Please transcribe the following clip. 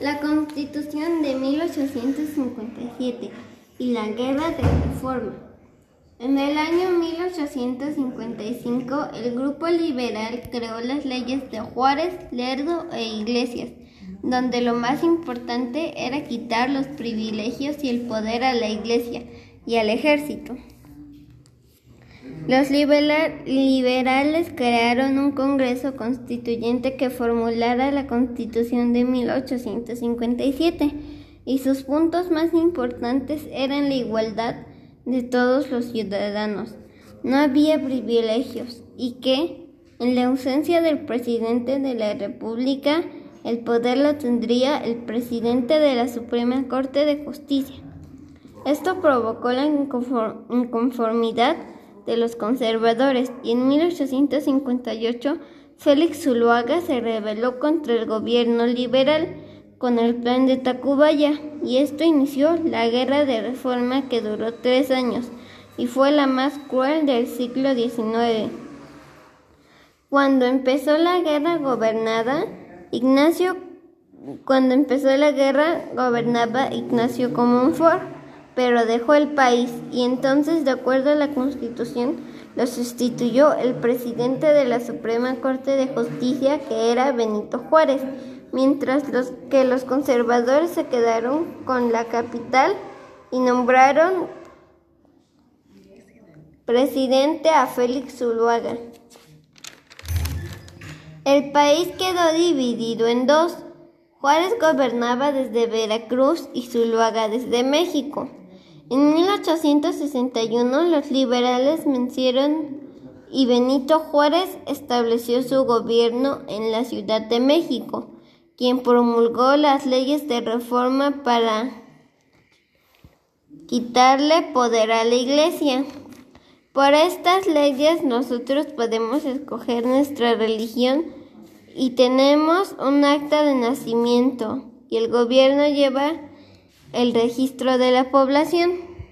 la Constitución de 1857 y la Guerra de Reforma. En el año 1855, el grupo liberal creó las leyes de Juárez, Lerdo e Iglesias, donde lo más importante era quitar los privilegios y el poder a la Iglesia y al ejército. Los liberales crearon un Congreso Constituyente que formulara la Constitución de 1857 y sus puntos más importantes eran la igualdad de todos los ciudadanos, no había privilegios y que, en la ausencia del presidente de la República, el poder lo tendría el presidente de la Suprema Corte de Justicia. Esto provocó la inconformidad de los conservadores y en 1858 Félix Zuluaga se rebeló contra el gobierno liberal con el plan de Tacubaya y esto inició la guerra de reforma que duró tres años y fue la más cruel del siglo XIX. Cuando empezó la guerra gobernada, Ignacio, cuando empezó la guerra gobernaba Ignacio Comonfort pero dejó el país y entonces, de acuerdo a la Constitución, lo sustituyó el presidente de la Suprema Corte de Justicia, que era Benito Juárez, mientras los, que los conservadores se quedaron con la capital y nombraron presidente a Félix Zuluaga. El país quedó dividido en dos. Juárez gobernaba desde Veracruz y Zuluaga desde México. En 1861 los liberales vencieron y Benito Juárez estableció su gobierno en la Ciudad de México, quien promulgó las leyes de reforma para quitarle poder a la Iglesia. Por estas leyes nosotros podemos escoger nuestra religión y tenemos un acta de nacimiento y el gobierno lleva el registro de la población.